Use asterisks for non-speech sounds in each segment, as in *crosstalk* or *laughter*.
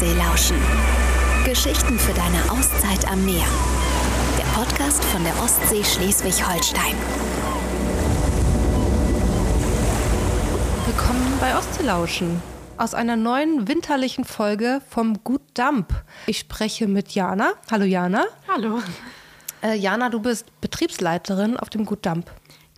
Ostsee lauschen. Geschichten für deine Auszeit am Meer. Der Podcast von der Ostsee Schleswig-Holstein. Willkommen bei Ostsee lauschen. Aus einer neuen winterlichen Folge vom Gut Dump. Ich spreche mit Jana. Hallo Jana. Hallo. Äh, Jana, du bist Betriebsleiterin auf dem Gut Dump.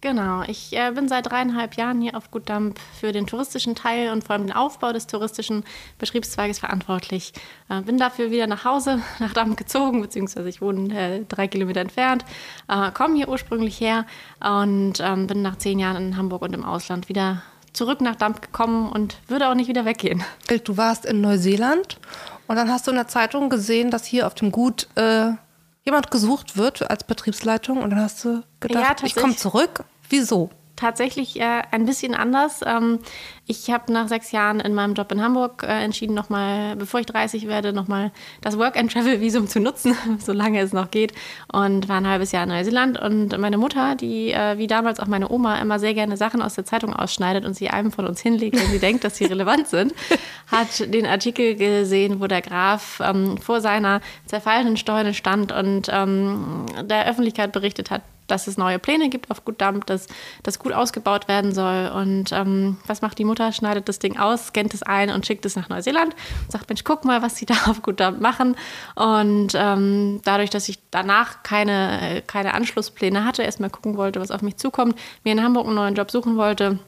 Genau, ich äh, bin seit dreieinhalb Jahren hier auf Gut Dump für den touristischen Teil und vor allem den Aufbau des touristischen Betriebszweiges verantwortlich. Äh, bin dafür wieder nach Hause, *laughs* nach Damp gezogen, beziehungsweise ich wohne äh, drei Kilometer entfernt, äh, komme hier ursprünglich her und ähm, bin nach zehn Jahren in Hamburg und im Ausland wieder zurück nach Damp gekommen und würde auch nicht wieder weggehen. Du warst in Neuseeland und dann hast du in der Zeitung gesehen, dass hier auf dem Gut äh, jemand gesucht wird als Betriebsleitung und dann hast du gedacht, Ja, ich komme zurück. Wieso? tatsächlich äh, ein bisschen anders. Ähm, ich habe nach sechs Jahren in meinem Job in Hamburg äh, entschieden, nochmal, bevor ich 30 werde, nochmal das Work-and-Travel-Visum zu nutzen, *laughs* solange es noch geht. Und war ein halbes Jahr in Neuseeland. Und meine Mutter, die äh, wie damals auch meine Oma immer sehr gerne Sachen aus der Zeitung ausschneidet und sie einem von uns hinlegt, wenn sie *laughs* denkt, dass sie relevant sind, hat den Artikel gesehen, wo der Graf ähm, vor seiner zerfallenen Steuern stand und ähm, der Öffentlichkeit berichtet hat, dass es neue Pläne gibt auf Gut Dump, dass das gut ausgebaut werden soll. Und ähm, was macht die Mutter? Schneidet das Ding aus, scannt es ein und schickt es nach Neuseeland sagt, Mensch, guck mal, was sie *laughs* da auf Gut Dump machen. Und ähm, dadurch, dass ich danach keine, keine Anschlusspläne hatte, erstmal gucken wollte, was auf mich zukommt, mir in Hamburg einen neuen Job suchen wollte,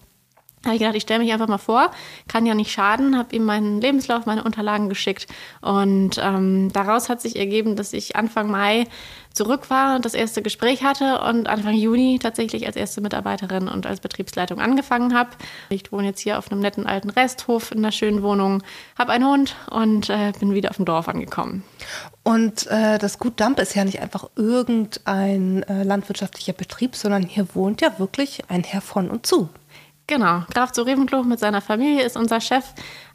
habe ich gedacht, ich stelle mich einfach mal vor, kann ja nicht schaden, habe ihm meinen Lebenslauf, meine Unterlagen geschickt und ähm, daraus hat sich ergeben, dass ich Anfang Mai zurück war und das erste Gespräch hatte und Anfang Juni tatsächlich als erste Mitarbeiterin und als Betriebsleitung angefangen habe. Ich wohne jetzt hier auf einem netten alten Resthof in einer schönen Wohnung, habe einen Hund und äh, bin wieder auf dem Dorf angekommen. Und äh, das Gut Dump ist ja nicht einfach irgendein äh, landwirtschaftlicher Betrieb, sondern hier wohnt ja wirklich ein Herr von und zu. Genau, Graf zu Reventlow mit seiner Familie ist unser Chef,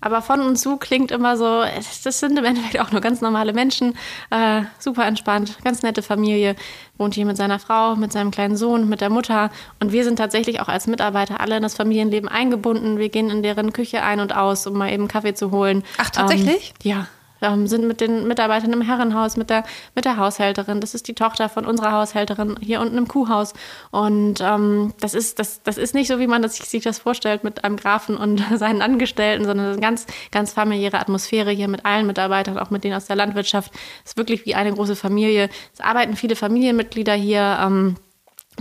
aber von und zu klingt immer so, das sind im Endeffekt auch nur ganz normale Menschen, äh, super entspannt, ganz nette Familie, wohnt hier mit seiner Frau, mit seinem kleinen Sohn, mit der Mutter und wir sind tatsächlich auch als Mitarbeiter alle in das Familienleben eingebunden. Wir gehen in deren Küche ein und aus, um mal eben Kaffee zu holen. Ach, tatsächlich? Ähm, ja, ähm, sind mit den Mitarbeitern im Herrenhaus, mit der, mit der Haushälterin. Das ist die Tochter von unserer Haushälterin hier unten im Kuhhaus. Und ähm, das, ist, das, das ist nicht so, wie man das, sich das vorstellt mit einem Grafen und *laughs* seinen Angestellten, sondern eine ganz, ganz familiäre Atmosphäre hier mit allen Mitarbeitern, auch mit denen aus der Landwirtschaft. Es ist wirklich wie eine große Familie. Es arbeiten viele Familienmitglieder hier. Ähm,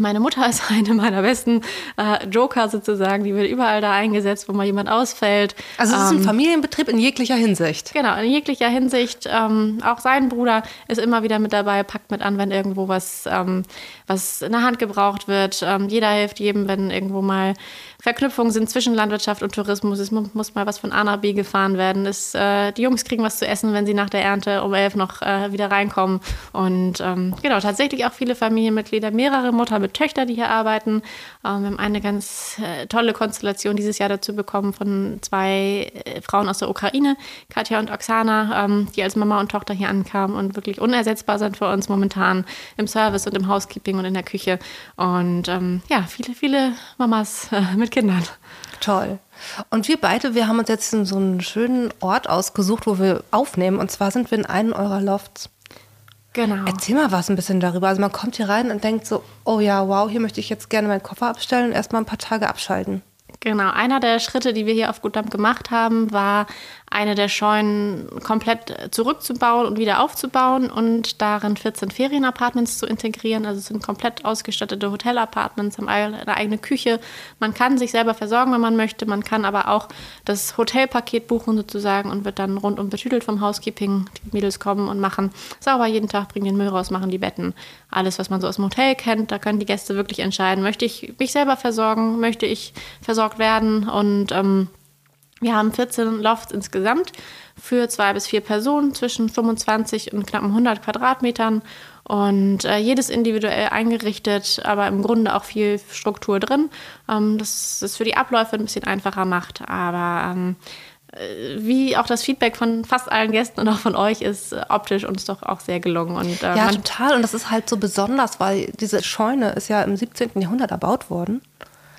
meine Mutter ist *laughs* eine meiner besten äh, Joker sozusagen. Die wird überall da eingesetzt, wo mal jemand ausfällt. Also es ist ein Familienbetrieb in jeglicher Hinsicht. Genau, in jeglicher Hinsicht. Ähm, auch sein Bruder ist immer wieder mit dabei, packt mit an, wenn irgendwo was, ähm, was in der Hand gebraucht wird. Ähm, jeder hilft jedem, wenn irgendwo mal Verknüpfungen sind zwischen Landwirtschaft und Tourismus. Es mu- muss mal was von A nach B gefahren werden. Es, äh, die Jungs kriegen was zu essen, wenn sie nach der Ernte um elf noch äh, wieder reinkommen. Und ähm, genau, tatsächlich auch viele Familienmitglieder, mehrere Mutter mit Töchter, die hier arbeiten. Ähm, wir haben eine ganz äh, tolle Konstellation dieses Jahr dazu bekommen von zwei äh, Frauen aus der Ukraine, Katja und Oksana, ähm, die als Mama und Tochter hier ankamen und wirklich unersetzbar sind für uns momentan im Service und im Housekeeping und in der Küche. Und ähm, ja, viele, viele Mamas äh, mit Kindern. Toll. Und wir beide, wir haben uns jetzt so einen schönen Ort ausgesucht, wo wir aufnehmen. Und zwar sind wir in einem eurer Lofts. Genau. Erzähl mal was ein bisschen darüber. Also man kommt hier rein und denkt so, oh ja, wow, hier möchte ich jetzt gerne meinen Koffer abstellen und erstmal ein paar Tage abschalten. Genau, einer der Schritte, die wir hier auf Gutdamp gemacht haben, war eine der Scheunen komplett zurückzubauen und wieder aufzubauen und darin 14 Ferienapartments zu integrieren. Also es sind komplett ausgestattete Hotelapartments, haben eine eigene Küche. Man kann sich selber versorgen, wenn man möchte. Man kann aber auch das Hotelpaket buchen sozusagen und wird dann rundum betüdelt vom Housekeeping. Die Mädels kommen und machen sauber jeden Tag, bringen den Müll raus, machen die Betten. Alles, was man so aus dem Hotel kennt, da können die Gäste wirklich entscheiden, möchte ich mich selber versorgen, möchte ich versorgt werden und ähm, wir haben 14 Lofts insgesamt für zwei bis vier Personen zwischen 25 und knapp 100 Quadratmetern und äh, jedes individuell eingerichtet, aber im Grunde auch viel Struktur drin, ähm, das es für die Abläufe ein bisschen einfacher macht. Aber ähm, äh, wie auch das Feedback von fast allen Gästen und auch von euch ist äh, optisch uns doch auch sehr gelungen. Und, äh, Ja, total. Und das ist halt so besonders, weil diese Scheune ist ja im 17. Jahrhundert erbaut worden.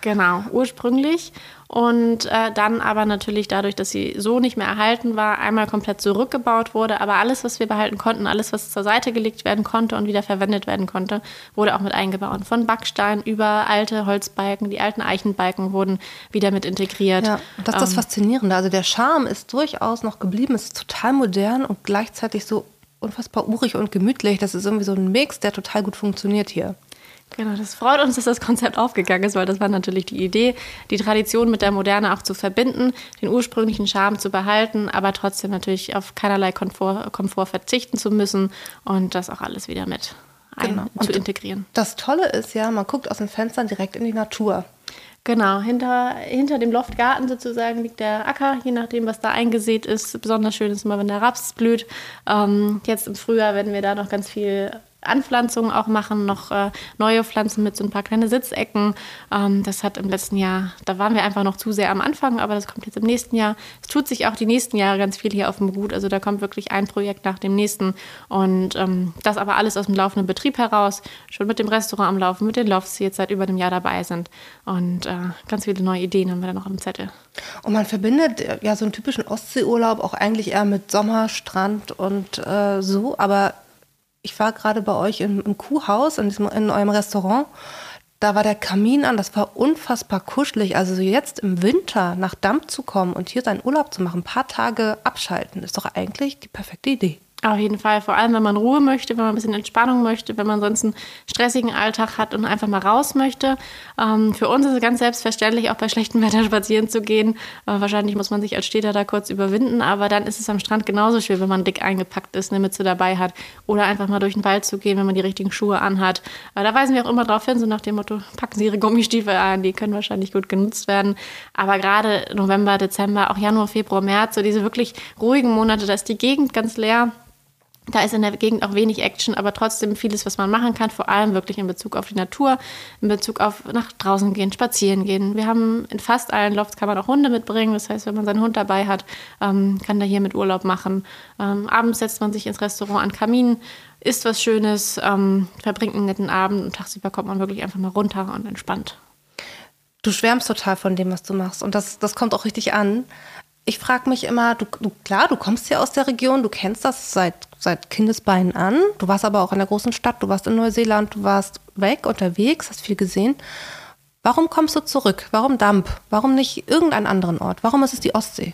Genau, ursprünglich. Und äh, dann aber natürlich dadurch, dass sie so nicht mehr erhalten war, einmal komplett zurückgebaut wurde. Aber alles, was wir behalten konnten, alles, was zur Seite gelegt werden konnte und wieder verwendet werden konnte, wurde auch mit eingebaut. Von Backstein über alte Holzbalken, die alten Eichenbalken wurden wieder mit integriert. Ja, das ist das Ähm, Faszinierende. Also der Charme ist durchaus noch geblieben, es ist total modern und gleichzeitig so unfassbar urig und gemütlich. Das ist irgendwie so ein Mix, der total gut funktioniert hier. Genau, das freut uns, dass das Konzept aufgegangen ist, weil das war natürlich die Idee, die Tradition mit der Moderne auch zu verbinden, den ursprünglichen Charme zu behalten, aber trotzdem natürlich auf keinerlei Komfort, Komfort verzichten zu müssen und das auch alles wieder mit Genau. zu integrieren. Das Tolle ist ja, man guckt aus den Fenstern direkt in die Natur. Genau, hinter, hinter dem Loftgarten sozusagen liegt der Acker, je nachdem, was da eingesät ist. Besonders schön ist immer, wenn der Raps blüht. Ähm, jetzt im Frühjahr werden wir da noch ganz viel Anpflanzungen auch machen, noch äh, neue Pflanzen mit so ein paar kleine Sitzecken. Ähm, das hat im letzten Jahr, da waren wir einfach noch zu sehr am Anfang, aber das kommt jetzt im nächsten Jahr. Es tut sich auch die nächsten Jahre ganz viel hier auf dem Gut. Also da kommt wirklich ein Projekt nach dem nächsten. Und ähm, das aber alles aus dem laufenden Betrieb heraus, schon mit dem Restaurant am Laufen, mit den Lofts, die jetzt seit über einem Jahr dabei sind. Und äh, ganz viele neue Ideen haben wir da noch am Zettel. Und man verbindet äh, ja so einen typischen Ostseeurlaub auch eigentlich eher mit Sommer, Strand und äh, so. Aber ich war gerade bei euch im, im Kuhhaus, in, diesem, in eurem Restaurant. Da war der Kamin an, das war unfassbar kuschelig. Also so jetzt im Winter nach Damm zu kommen und hier seinen Urlaub zu machen, ein paar Tage abschalten, ist doch eigentlich die perfekte Idee. Auf jeden Fall, vor allem wenn man Ruhe möchte, wenn man ein bisschen Entspannung möchte, wenn man sonst einen stressigen Alltag hat und einfach mal raus möchte. Ähm, für uns ist es ganz selbstverständlich, auch bei schlechtem *laughs* Wetter spazieren zu gehen. Äh, wahrscheinlich muss man sich als Städter da kurz überwinden, aber dann ist es am Strand genauso schön, wenn man dick eingepackt ist, eine Mütze dabei hat oder einfach mal durch den Wald zu gehen, wenn man die richtigen Schuhe anhat. Äh, da weisen wir auch immer darauf hin, so nach dem Motto, packen Sie Ihre Gummistiefel an, die können wahrscheinlich gut genutzt werden. Aber gerade November, Dezember, auch Januar, Februar, März, so diese wirklich ruhigen Monate, da ist die Gegend ganz leer. Da ist in der Gegend auch wenig Action, aber trotzdem vieles, was man machen kann, vor allem wirklich in Bezug auf die Natur, in Bezug auf nach draußen gehen, spazieren gehen. Wir haben in fast allen Lofts kann man auch Hunde mitbringen. Das heißt, wenn man seinen Hund dabei hat, ähm, kann der hier mit Urlaub machen. Ähm, abends setzt man sich ins Restaurant an Kamin, isst was Schönes, ähm, verbringt einen netten Abend und tagsüber kommt man wirklich einfach mal runter und entspannt. Du schwärmst total von dem, was du machst. Und das, das kommt auch richtig an. Ich frage mich immer, du, du, klar, du kommst ja aus der Region, du kennst das seit, seit Kindesbeinen an. Du warst aber auch in der großen Stadt, du warst in Neuseeland, du warst weg, unterwegs, hast viel gesehen. Warum kommst du zurück? Warum Damp? Warum nicht irgendeinen anderen Ort? Warum ist es die Ostsee?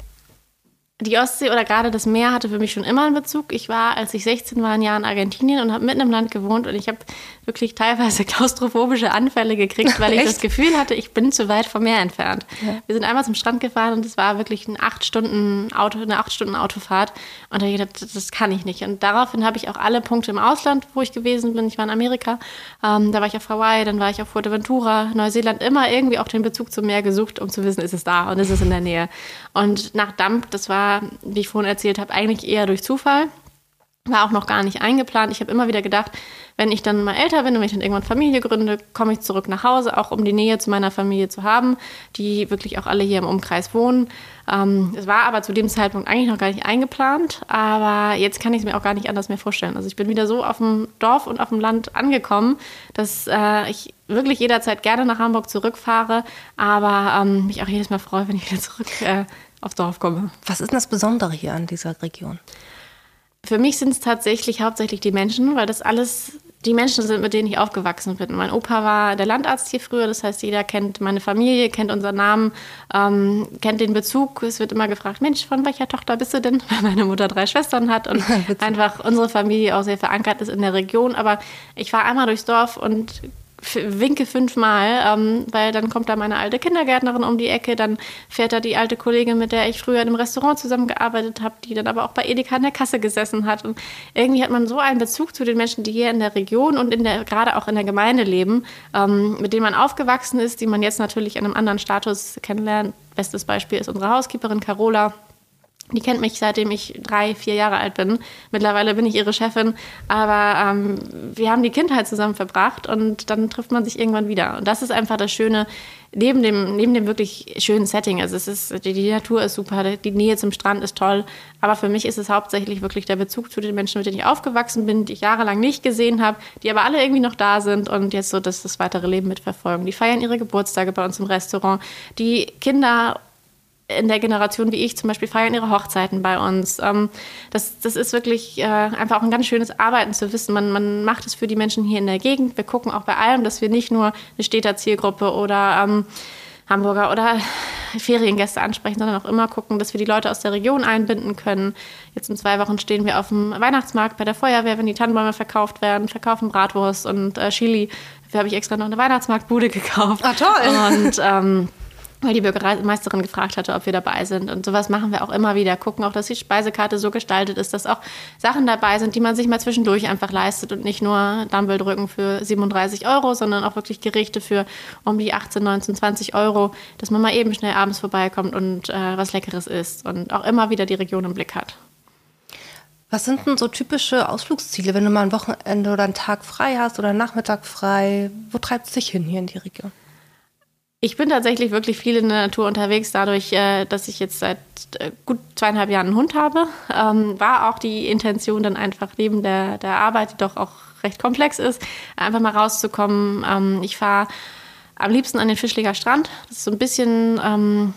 Die Ostsee oder gerade das Meer hatte für mich schon immer einen Bezug. Ich war, als ich 16 war, ein Jahr in Argentinien und habe mitten im Land gewohnt und ich habe wirklich teilweise *laughs* klaustrophobische Anfälle gekriegt, weil ich das Gefühl hatte, ich bin zu weit vom Meer entfernt. Wir sind einmal zum Strand gefahren und es war wirklich ein acht Stunden Auto, eine acht Stunden Autofahrt und da habe ich gedacht, das- das kann ich nicht. Und daraufhin habe ich auch alle Punkte im Ausland, wo ich gewesen bin. Ich war in Amerika, ähm, da war ich auf Hawaii, dann war ich auf Fuerteventura, Neuseeland, immer irgendwie auch den Bezug zum Meer gesucht, um zu wissen, ist es da und ist es in der Nähe. Und nach Damp, das war, wie ich vorhin erzählt habe, eigentlich eher durch Zufall. War auch noch gar nicht eingeplant. Ich habe immer wieder gedacht, wenn ich dann mal älter bin und wenn ich dann irgendwann Familie gründe, komme ich zurück nach Hause, auch um die Nähe zu meiner Familie zu haben, die wirklich auch alle hier im Umkreis wohnen. Ähm, es war aber zu dem Zeitpunkt eigentlich noch gar nicht eingeplant, aber jetzt kann ich es mir auch gar nicht anders mehr vorstellen. Also ich bin wieder so auf dem Dorf und auf dem Land angekommen, dass äh, ich wirklich jederzeit gerne nach Hamburg zurückfahre, aber ähm, mich auch jedes Mal freue, wenn ich wieder zurück äh, aufs Dorf komme. Was ist denn das Besondere hier an dieser Region? Für mich sind es tatsächlich hauptsächlich die Menschen, weil das alles die Menschen sind, mit denen ich aufgewachsen bin. Mein Opa war der Landarzt hier früher, das heißt, jeder kennt meine Familie, kennt unseren Namen, ähm, kennt den Bezug. Es wird immer gefragt, Mensch, von welcher Tochter bist du denn? *laughs* Weil meine Mutter drei Schwestern hat und *laughs* einfach unsere Familie auch sehr verankert ist in der Region. Aber ich fahre einmal durchs Dorf und winke fünfmal, ähm, weil dann kommt da meine alte Kindergärtnerin um die Ecke, dann fährt da die alte Kollegin, mit der ich früher in einem Restaurant zusammengearbeitet habe, die dann aber auch bei Edeka in der Kasse gesessen hat. Und irgendwie hat man so einen Bezug zu den Menschen, die hier in der Region und in der, gerade auch in der Gemeinde leben, ähm, mit denen man aufgewachsen ist, die man jetzt natürlich in einem anderen Status kennenlernt. Bestes Beispiel ist unsere Housekeeperin Carola Die kennt mich seitdem ich drei, vier Jahre alt bin. Mittlerweile bin ich ihre Chefin, aber ähm, wir haben die Kindheit zusammen verbracht und dann trifft man sich irgendwann wieder. Und das ist einfach das Schöne neben dem, neben dem wirklich schönen Setting. Also es ist, die, die Natur ist super, die Nähe zum Strand ist toll. Aber für mich ist es hauptsächlich wirklich der Bezug zu den Menschen, mit denen ich aufgewachsen bin, die ich jahrelang nicht gesehen habe, die aber alle irgendwie noch da sind und jetzt so das, das weitere Leben mitverfolgen. Die feiern ihre Geburtstage bei uns im Restaurant. Die Kinder in der Generation wie ich zum Beispiel feiern ihre Hochzeiten bei uns. Ähm, das, das ist wirklich äh, einfach auch ein ganz schönes Arbeiten zu wissen. Man, man macht es für die Menschen hier in der Gegend. Wir gucken auch bei allem, dass wir nicht nur eine Städter Zielgruppe oder ähm, Hamburger oder Feriengäste ansprechen, sondern auch immer gucken, dass wir die Leute aus der Region einbinden können. Jetzt in zwei Wochen stehen wir auf dem Weihnachtsmarkt bei der Feuerwehr, wenn die Tannenbäume verkauft werden, verkaufen Bratwurst und äh, Chili. Dafür habe ich extra noch eine Weihnachtsmarktbude gekauft. Ah, toll. Und ähm, weil die Bürgermeisterin gefragt hatte, ob wir dabei sind. Und sowas machen wir auch immer wieder. Gucken auch, dass die Speisekarte so gestaltet ist, dass auch Sachen dabei sind, die man sich mal zwischendurch einfach leistet und nicht nur Dumbbell drücken für 37 Euro, sondern auch wirklich Gerichte für um die 18, 19, 20 Euro, dass man mal eben schnell abends vorbeikommt und äh, was Leckeres isst und auch immer wieder die Region im Blick hat. Was sind denn so typische Ausflugsziele, wenn du mal ein Wochenende oder einen Tag frei hast oder einen Nachmittag frei? Wo treibt es dich hin hier in die Region? Ich bin tatsächlich wirklich viel in der Natur unterwegs, dadurch, äh, dass ich jetzt seit äh, gut zweieinhalb Jahren einen Hund habe. Ähm, war auch die Intention, dann einfach neben der, der Arbeit, die doch auch recht komplex ist, einfach mal rauszukommen. Ähm, ich fahre am liebsten an den Fischleger Strand. Das ist so ein bisschen ähm,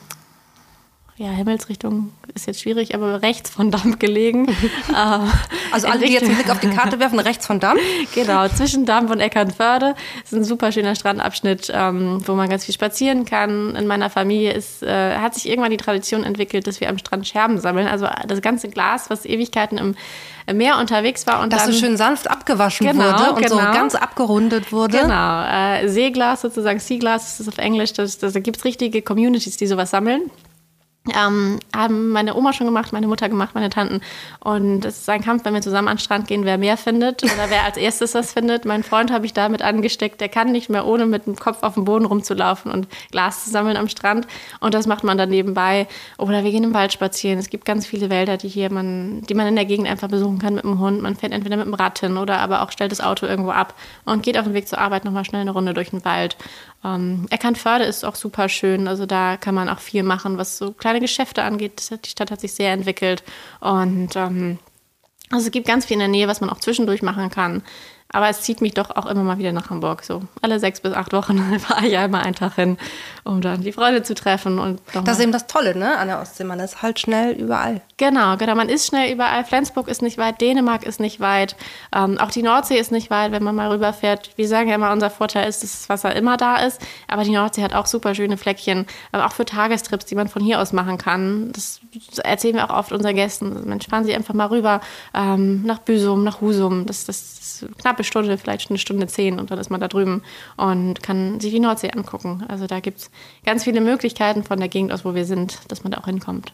ja, Himmelsrichtung ist jetzt schwierig, aber rechts von Damm gelegen. *laughs* Ähm, also alle, die jetzt einen Blick auf die Karte *laughs* werfen, rechts von Damm? genau, zwischen Damm und Eckernförde. Das ist ein super schöner Strandabschnitt, ähm, wo man ganz viel spazieren kann. In meiner Familie ist, äh, hat sich irgendwann die Tradition entwickelt, dass wir am Strand Scherben sammeln. Also das ganze Glas, was Ewigkeiten im Meer unterwegs war. Und das dann, so schön sanft abgewaschen genau, wurde und genau. so ganz abgerundet wurde. Genau, äh, Seeglas sozusagen, Seaglas ist das auf Englisch. Das, das, da gibt es richtige Communities, die sowas sammeln. Ähm, haben meine Oma schon gemacht, meine Mutter gemacht, meine Tanten. Und es ist ein Kampf, wenn wir zusammen an den Strand gehen, wer mehr findet oder wer als erstes das findet. Mein Freund habe ich damit angesteckt, der kann nicht mehr ohne mit dem Kopf auf dem Boden rumzulaufen und Glas zu sammeln am Strand. Und das macht man dann nebenbei. Oder wir gehen im Wald spazieren. Es gibt ganz viele Wälder, die hier man, die man in der Gegend einfach besuchen kann mit dem Hund. Man fährt entweder mit dem Rad hin oder aber auch stellt das Auto irgendwo ab und geht auf dem Weg zur Arbeit nochmal schnell eine Runde durch den Wald. Ähm, Eckernförde ist auch super schön. Also da kann man auch viel machen, was so kleine Geschäfte angeht. Die Stadt hat sich sehr entwickelt. Und ähm, also es gibt ganz viel in der Nähe, was man auch zwischendurch machen kann. Aber es zieht mich doch auch immer mal wieder nach Hamburg. So alle sechs bis acht Wochen *laughs* fahre ich ja immer einen Tag hin, um dann die Freunde zu treffen. Und das ist eben das Tolle ne, an der Ostsee. Man ist halt schnell überall. Genau, genau. Man ist schnell überall. Flensburg ist nicht weit, Dänemark ist nicht weit. Ähm, auch die Nordsee ist nicht weit, wenn man mal rüberfährt. Wir sagen ja immer, unser Vorteil ist, dass das Wasser immer da ist. Aber die Nordsee hat auch super schöne Fleckchen. Aber auch für Tagestrips, die man von hier aus machen kann. Das erzählen wir auch oft unseren Gästen. Mensch, fahren Sie einfach mal rüber ähm, nach Büsum, nach Husum. Das, das knappe Stunde, vielleicht eine Stunde zehn und dann ist man da drüben und kann sich die Nordsee angucken. Also da gibt es ganz viele Möglichkeiten von der Gegend aus, wo wir sind, dass man da auch hinkommt.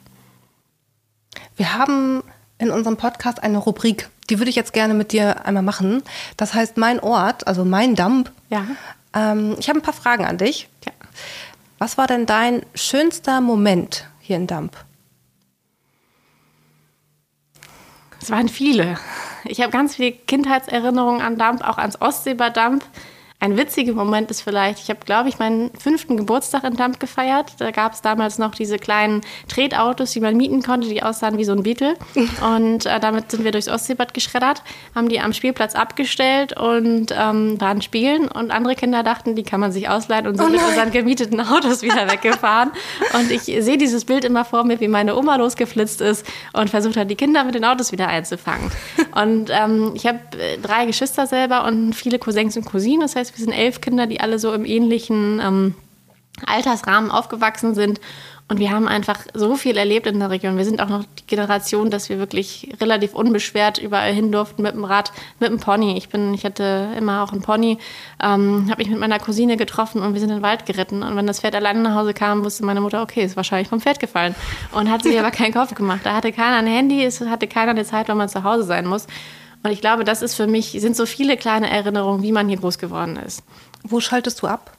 Wir haben in unserem Podcast eine Rubrik, die würde ich jetzt gerne mit dir einmal machen. Das heißt mein Ort, also mein Dump. Ja. Ähm, ich habe ein paar Fragen an dich. Ja. Was war denn dein schönster Moment hier in Dump? Es waren viele. Ich habe ganz viele Kindheitserinnerungen an Damp, auch ans Ostseebadamp. Ein witziger Moment ist vielleicht, ich habe, glaube ich, meinen fünften Geburtstag in Damp gefeiert. Da gab es damals noch diese kleinen Tretautos, die man mieten konnte, die aussahen wie so ein Beetle. *laughs* Und äh, damit sind wir durchs Ostseebad geschreddert, haben die am Spielplatz abgestellt und ähm, waren spielen. Und andere Kinder dachten, die kann man sich ausleihen und sind oh mit unseren gemieteten Autos wieder *laughs* weggefahren. Und ich sehe dieses Bild immer vor mir, wie meine Oma losgeflitzt ist und versucht hat, die Kinder mit den Autos wieder einzufangen. *laughs* Und ähm, ich habe äh, drei Geschwister selber und viele Cousins und Cousinen. Das heißt, wir sind elf Kinder, die alle so im ähnlichen ähm, Altersrahmen aufgewachsen sind. Und wir haben einfach so viel erlebt in der Region. Wir sind auch noch die Generation, dass wir wirklich relativ unbeschwert überall hin durften mit dem Rad, mit dem Pony. Ich bin, ich hatte immer auch einen Pony, ähm, habe mich mit meiner Cousine getroffen und wir sind in den Wald geritten. Und wenn das Pferd alleine nach Hause kam, wusste meine Mutter, okay, ist wahrscheinlich vom Pferd gefallen. Und hat sich aber keinen Kopf gemacht. Da hatte keiner ein Handy, es hatte keiner eine Zeit, wenn man zu Hause sein muss. Und ich glaube, das ist für mich, sind so viele kleine Erinnerungen, wie man hier groß geworden ist. Wo schaltest du ab?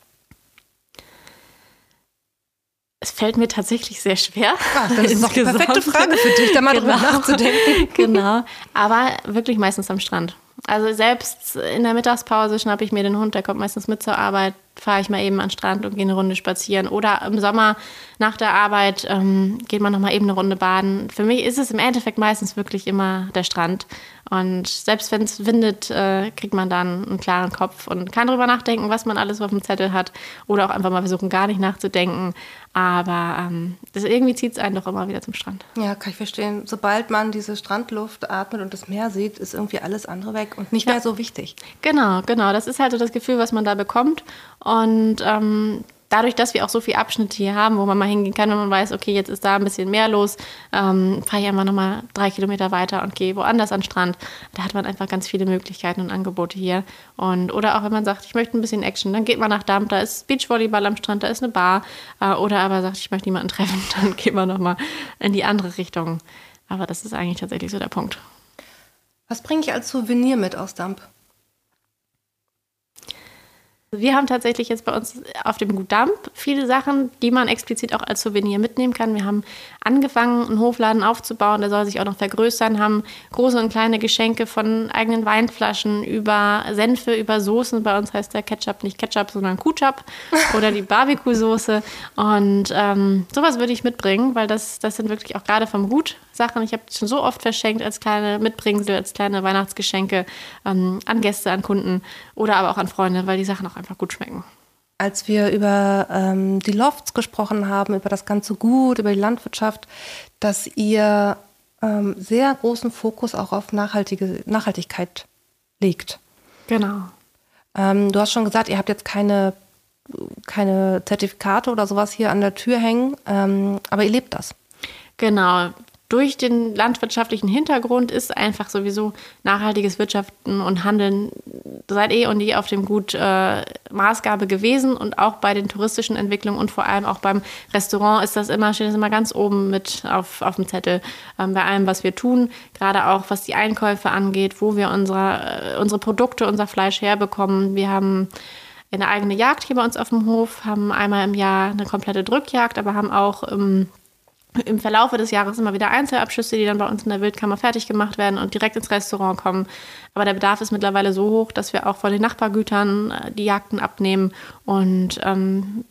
Es fällt mir tatsächlich sehr schwer. Ah, das ist doch die perfekte Frage für dich, da mal genau. drüber nachzudenken. *laughs* genau. Aber wirklich meistens am Strand. Also selbst in der Mittagspause schnappe ich mir den Hund, der kommt meistens mit zur Arbeit, fahre ich mal eben an den Strand und gehe eine Runde spazieren. Oder im Sommer nach der Arbeit ähm, geht man noch mal eben eine Runde baden. Für mich ist es im Endeffekt meistens wirklich immer der Strand. Und selbst wenn es windet, äh, kriegt man dann einen klaren Kopf und kann darüber nachdenken, was man alles auf dem Zettel hat. Oder auch einfach mal versuchen, gar nicht nachzudenken. Aber ähm, das irgendwie zieht es einen doch immer wieder zum Strand. Ja, kann ich verstehen. Sobald man diese Strandluft atmet und das Meer sieht, ist irgendwie alles andere weg und nicht mehr so wichtig. Genau, genau. Das ist halt so das Gefühl, was man da bekommt. Und ähm, dadurch, dass wir auch so viele Abschnitte hier haben, wo man mal hingehen kann, wenn man weiß, okay, jetzt ist da ein bisschen mehr los, ähm, fahre ich einfach nochmal drei Kilometer weiter und gehe woanders an den Strand. Da hat man einfach ganz viele Möglichkeiten und Angebote hier. Und, oder auch wenn man sagt, ich möchte ein bisschen Action, dann geht man nach Dampf, da ist Beachvolleyball am Strand, da ist eine Bar. Äh, oder aber sagt, ich möchte niemanden *laughs* treffen, dann geht man nochmal in die andere Richtung. Aber das ist eigentlich tatsächlich so der Punkt. Was bringe ich als Souvenir mit aus Damp? Wir haben tatsächlich jetzt bei uns auf dem Gut Damp viele Sachen, die man explizit auch als Souvenir mitnehmen kann. Wir haben angefangen, einen Hofladen aufzubauen, der soll sich auch noch vergrößern, haben große und kleine Geschenke von eigenen Weinflaschen über Senfe, über Soßen. Bei uns heißt der Ketchup nicht Ketchup, sondern Kutchup *laughs* oder die Barbecue-Soße. Und ähm, sowas würde ich mitbringen, weil das, das sind wirklich auch gerade vom Gut Sachen. Ich habe schon so oft verschenkt als kleine Mitbringsel, als kleine Weihnachtsgeschenke ähm, an Gäste, an Kunden oder aber auch an Freunde, weil die Sachen auch einfach gut schmecken. Als wir über ähm, die Lofts gesprochen haben, über das ganze Gut, über die Landwirtschaft, dass ihr ähm, sehr großen Fokus auch auf nachhaltige Nachhaltigkeit legt. Genau. Ähm, du hast schon gesagt, ihr habt jetzt keine, keine Zertifikate oder sowas hier an der Tür hängen, ähm, aber ihr lebt das. Genau durch den landwirtschaftlichen Hintergrund ist einfach sowieso nachhaltiges Wirtschaften und Handeln seit eh und je auf dem Gut äh, Maßgabe gewesen und auch bei den touristischen Entwicklungen und vor allem auch beim Restaurant ist das immer, steht das immer ganz oben mit auf, auf dem Zettel ähm, bei allem, was wir tun, gerade auch was die Einkäufe angeht, wo wir unsere, äh, unsere Produkte, unser Fleisch herbekommen. Wir haben eine eigene Jagd hier bei uns auf dem Hof, haben einmal im Jahr eine komplette Drückjagd, aber haben auch ähm, im Verlaufe des Jahres immer wieder Einzelabschüsse, die dann bei uns in der Wildkammer fertig gemacht werden und direkt ins Restaurant kommen. Aber der Bedarf ist mittlerweile so hoch, dass wir auch von den Nachbargütern äh, die Jagden abnehmen und ähm,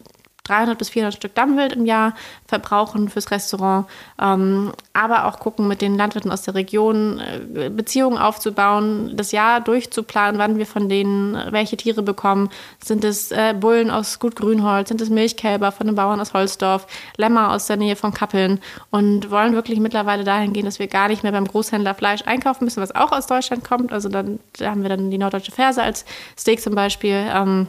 300 bis 400 Stück Dammwild im Jahr verbrauchen fürs Restaurant, ähm, aber auch gucken mit den Landwirten aus der Region äh, Beziehungen aufzubauen, das Jahr durchzuplanen, wann wir von denen welche Tiere bekommen. Sind es äh, Bullen aus Gut Grünholz, sind es Milchkälber von den Bauern aus Holzdorf, Lämmer aus der Nähe von Kappeln und wollen wirklich mittlerweile dahin gehen, dass wir gar nicht mehr beim Großhändler Fleisch einkaufen müssen, was auch aus Deutschland kommt. Also dann da haben wir dann die norddeutsche Ferse als Steak zum Beispiel. Ähm,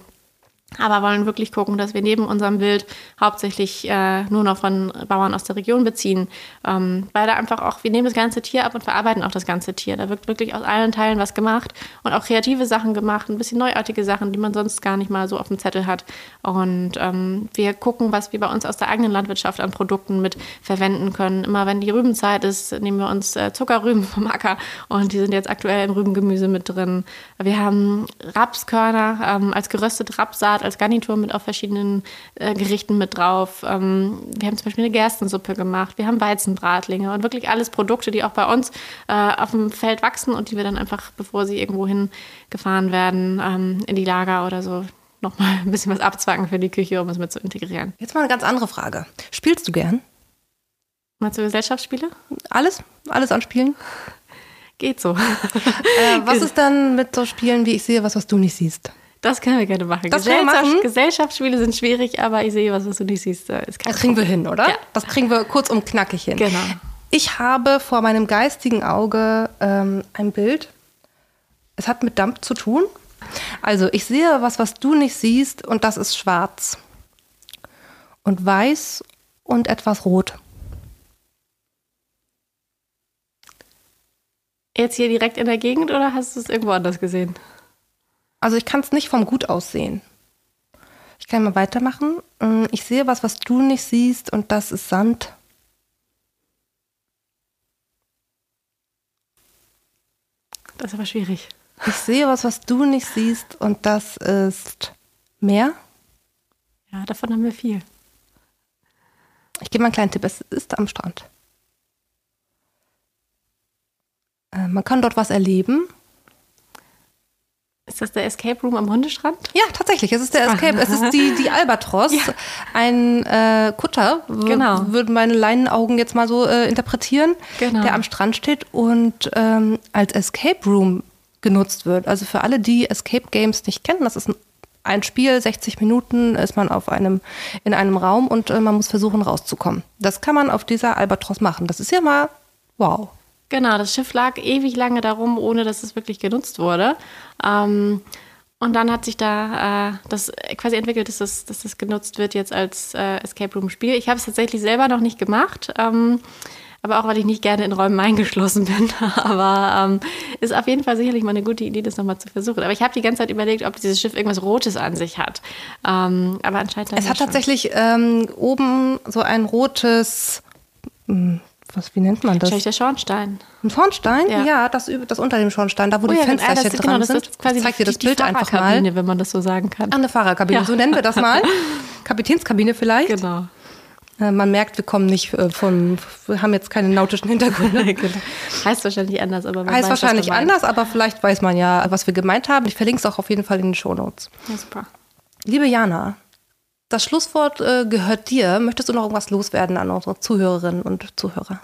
aber wollen wirklich gucken, dass wir neben unserem Wild hauptsächlich äh, nur noch von Bauern aus der Region beziehen. Ähm, weil da einfach auch, wir nehmen das ganze Tier ab und verarbeiten auch das ganze Tier. Da wird wirklich aus allen Teilen was gemacht und auch kreative Sachen gemacht, ein bisschen neuartige Sachen, die man sonst gar nicht mal so auf dem Zettel hat. Und ähm, wir gucken, was wir bei uns aus der eigenen Landwirtschaft an Produkten mit verwenden können. Immer wenn die Rübenzeit ist, nehmen wir uns äh, Zuckerrüben vom Acker und die sind jetzt aktuell im Rübengemüse mit drin. Wir haben Rapskörner ähm, als geröstete Rapsaat als Garnitur mit auf verschiedenen äh, Gerichten mit drauf. Ähm, wir haben zum Beispiel eine Gerstensuppe gemacht, wir haben Weizenbratlinge und wirklich alles Produkte, die auch bei uns äh, auf dem Feld wachsen und die wir dann einfach, bevor sie irgendwo hingefahren werden, ähm, in die Lager oder so nochmal ein bisschen was abzwacken für die Küche, um es mit zu integrieren. Jetzt mal eine ganz andere Frage. Spielst du gern? Meinst du Gesellschaftsspiele? Alles? Alles an Spielen? Geht so. *laughs* Äh, was ist dann mit so Spielen, wie ich sehe, was, was du nicht siehst? Das können wir gerne machen. Das können wir machen? Gesellschaftsspiele sind schwierig, aber ich sehe was, was du nicht siehst. Kein Das kriegen wir hin, oder? Ja. Das kriegen wir kurz und knackig hin. Genau. Ich habe vor meinem geistigen Auge ähm, ein Bild. Es hat mit Dampf zu tun. Also ich sehe was, was du nicht siehst, und das ist schwarz. Und weiß und etwas rot. Jetzt hier direkt in der Gegend oder hast du es irgendwo anders gesehen? Also ich kann es nicht vom Gut aussehen. Ich kann mal weitermachen. Mm, Ich sehe was, was du nicht siehst, und das ist Sand. Das ist aber schwierig. Ich sehe was, was du nicht siehst, und das ist Meer. Ja, davon haben wir viel. Ich gebe mal einen kleinen Tipp. Es ist am Strand. Äh, man kann dort was erleben. Ist das der Escape Room am Hundestrand? Ja, tatsächlich. Es ist der Escape. Es ist die, die Albatros. Ja. Ein äh, Kutter, Genau. würden meine Leinenaugen jetzt mal so äh, interpretieren, Genau. der am Strand steht und ähm, als Escape Room genutzt wird. Also für alle, die Escape Games nicht kennen, das ist ein, ein Spiel, 60 Minuten ist man auf einem, in einem Raum und äh, man muss versuchen rauszukommen. Das kann man auf dieser Albatros machen. Das ist ja mal wow. Genau, das Schiff lag ewig lange darum, ohne dass es wirklich genutzt wurde. Ähm, und dann hat sich da äh, das quasi entwickelt, dass das, dass das genutzt wird jetzt als äh, Escape Room Spiel. Ich habe es tatsächlich selber noch nicht gemacht. Ähm, aber auch weil ich nicht gerne in Räumen *laughs* eingeschlossen bin. Aber ähm, ist auf jeden Fall sicherlich mal eine gute Idee, das nochmal zu versuchen. Aber ich habe die ganze Zeit überlegt, ob dieses Schiff irgendwas Rotes an sich hat. Ähm, aber anscheinend Es hat tatsächlich ähm, oben so ein rotes, hm, was, wie nennt man das? Wahrscheinlich der Schornstein. Ein Schornstein? Ja. Ja, das, das unter dem Schornstein, da wo Oh die ja, Fensterchen das, dran genau, das sind. ich zeig dir das die, Bild die einfach mal. Fahrerkabine, wenn man das so sagen kann. Ah, eine Fahrerkabine, Ja. so nennen wir das mal. *laughs* Kapitänskabine vielleicht. Genau. Äh, man merkt, wir kommen nicht äh, von, wir haben jetzt keine nautischen Hintergründe. *laughs* genau. Heißt wahrscheinlich anders, aber man Heißt weiß, wahrscheinlich anders, aber vielleicht weiß man ja, was wir gemeint haben. Ich verlinke es auch auf jeden Fall in den Shownotes. Ja, super. Liebe Jana, das Schlusswort äh, gehört dir. Möchtest du noch irgendwas loswerden an unsere Zuhörerinnen und Zuhörer?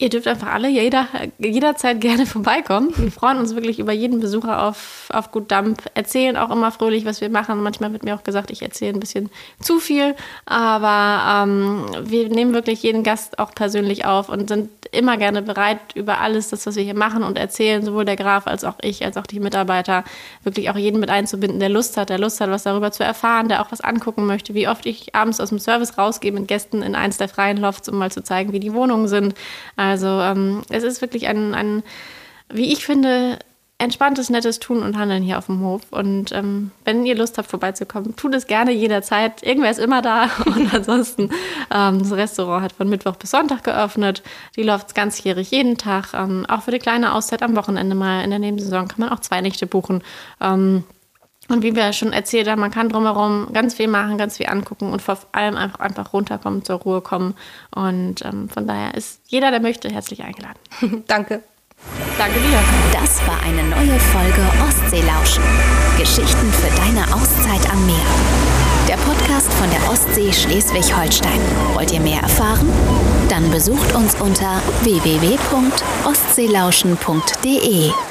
Ihr dürft einfach alle jeder, jederzeit gerne *laughs* vorbeikommen. Wir freuen uns wirklich über jeden Besucher auf, auf Gut Dampf. Erzählen auch immer fröhlich, was wir machen. Manchmal wird mir auch gesagt, ich erzähle ein bisschen zu viel. Aber ähm, wir nehmen wirklich jeden Gast auch persönlich auf und sind immer gerne bereit, über alles, das, was wir hier machen und erzählen, sowohl der Graf als auch ich, als auch die Mitarbeiter, wirklich auch jeden mit einzubinden, der Lust hat, der Lust hat, was darüber zu erfahren, der auch was angucken möchte, wie oft ich abends aus dem Service rausgehe mit Gästen in eins der freien Lofts, um mal zu zeigen, wie die Wohnungen sind. Also ähm, es ist wirklich ein, ein, wie ich finde, entspanntes, nettes Tun und Handeln hier auf dem Hof. Und ähm, wenn ihr Lust habt, vorbeizukommen, tut es gerne jederzeit. Irgendwer ist immer da. *laughs* Und ansonsten, ähm, das Restaurant hat von Mittwoch bis Sonntag geöffnet. Die Lofts ganzjährig jeden Tag. Ähm, auch für die kleine Auszeit am Wochenende mal in der Nebensaison kann man auch zwei Nächte buchen. Ähm, und wie wir schon erzählt haben, man kann drumherum ganz viel machen, ganz viel angucken und vor allem einfach, einfach runterkommen, zur Ruhe kommen. Und ähm, von daher ist jeder, der möchte, herzlich eingeladen. *laughs* Danke. Danke dir. Das war eine neue Folge Ostseelauschen. Geschichten für deine Auszeit am Meer. Der Podcast von der Ostsee Schleswig-Holstein. Wollt ihr mehr erfahren? Dann besucht uns unter www.ostseelauschen.de.